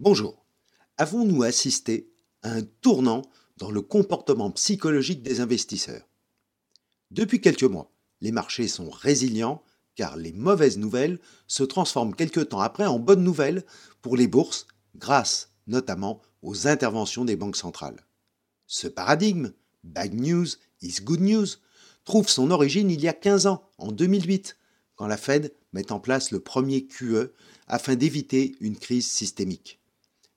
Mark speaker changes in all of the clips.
Speaker 1: Bonjour. Avons-nous assisté à un tournant dans le comportement psychologique des investisseurs? Depuis quelques mois, les marchés sont résilients car les mauvaises nouvelles se transforment quelque temps après en bonnes nouvelles pour les bourses grâce notamment aux interventions des banques centrales. Ce paradigme, bad news is good news, trouve son origine il y a 15 ans, en 2008, quand la Fed met en place le premier QE afin d'éviter une crise systémique.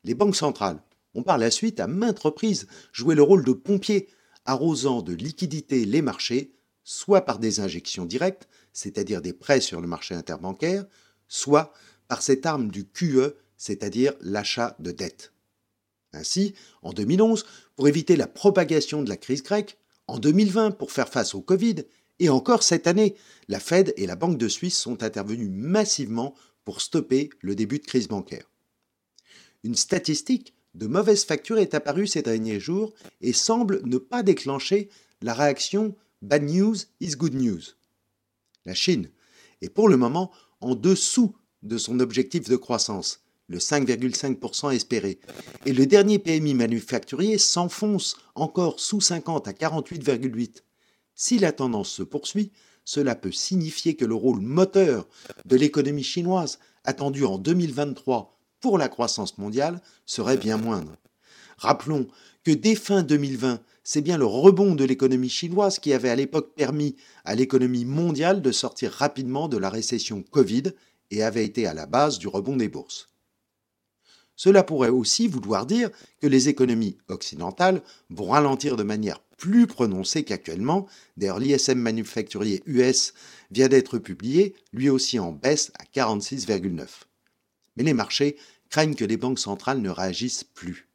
Speaker 1: Les banques centrales ont par la suite à maintes reprises joué le rôle de pompiers, arrosant de liquidités les marchés, soit par des injections directes, c'est-à-dire des prêts sur le marché interbancaire, soit par cette arme du QE, c'est-à-dire l'achat de dettes. Ainsi, en 2011, pour éviter la propagation de la crise grecque, en 2020 pour faire face au Covid, et encore cette année, la Fed et la Banque de Suisse sont intervenus massivement pour stopper le début de crise bancaire. Une statistique de mauvaise facture est apparue ces derniers jours et semble ne pas déclencher la réaction Bad news is good news. La Chine est pour le moment en dessous de son objectif de croissance, le 5,5% espéré, et le dernier PMI manufacturier s'enfonce encore sous 50 à 48,8. Si la tendance se poursuit, cela peut signifier que le rôle moteur de l'économie chinoise, attendu en 2023 pour la croissance mondiale, serait bien moindre. Rappelons que dès fin 2020, c'est bien le rebond de l'économie chinoise qui avait à l'époque permis à l'économie mondiale de sortir rapidement de la récession Covid et avait été à la base du rebond des bourses. Cela pourrait aussi vouloir dire que les économies occidentales vont ralentir de manière plus prononcée qu'actuellement. D'ailleurs, l'ISM manufacturier US vient d'être publié, lui aussi en baisse à 46,9. Mais les marchés craignent que les banques centrales ne réagissent plus.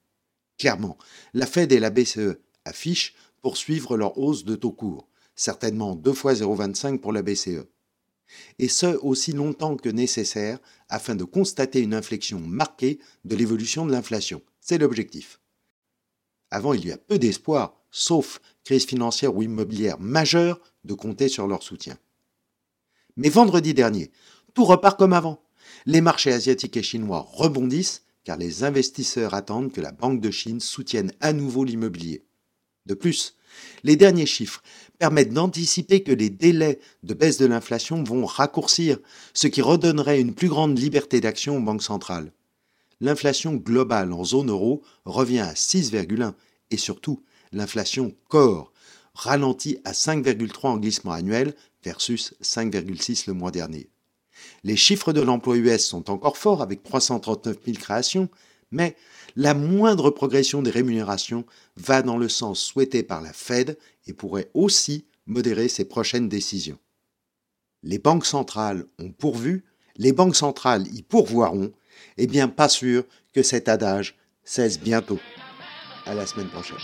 Speaker 1: Clairement, la Fed et la BCE affichent poursuivre leur hausse de taux court, certainement 2 fois 0,25 pour la BCE et ce aussi longtemps que nécessaire afin de constater une inflexion marquée de l'évolution de l'inflation. C'est l'objectif. Avant, il y a peu d'espoir, sauf crise financière ou immobilière majeure, de compter sur leur soutien. Mais vendredi dernier, tout repart comme avant. Les marchés asiatiques et chinois rebondissent car les investisseurs attendent que la Banque de Chine soutienne à nouveau l'immobilier. De plus, les derniers chiffres permettent d'anticiper que les délais de baisse de l'inflation vont raccourcir, ce qui redonnerait une plus grande liberté d'action aux banques centrales. L'inflation globale en zone euro revient à 6,1 et surtout l'inflation corps ralentit à 5,3 en glissement annuel versus 5,6 le mois dernier. Les chiffres de l'emploi US sont encore forts avec 339 000 créations, mais la moindre progression des rémunérations va dans le sens souhaité par la Fed et pourrait aussi modérer ses prochaines décisions. Les banques centrales ont pourvu, les banques centrales y pourvoiront, et bien pas sûr que cet adage cesse bientôt. À la semaine prochaine.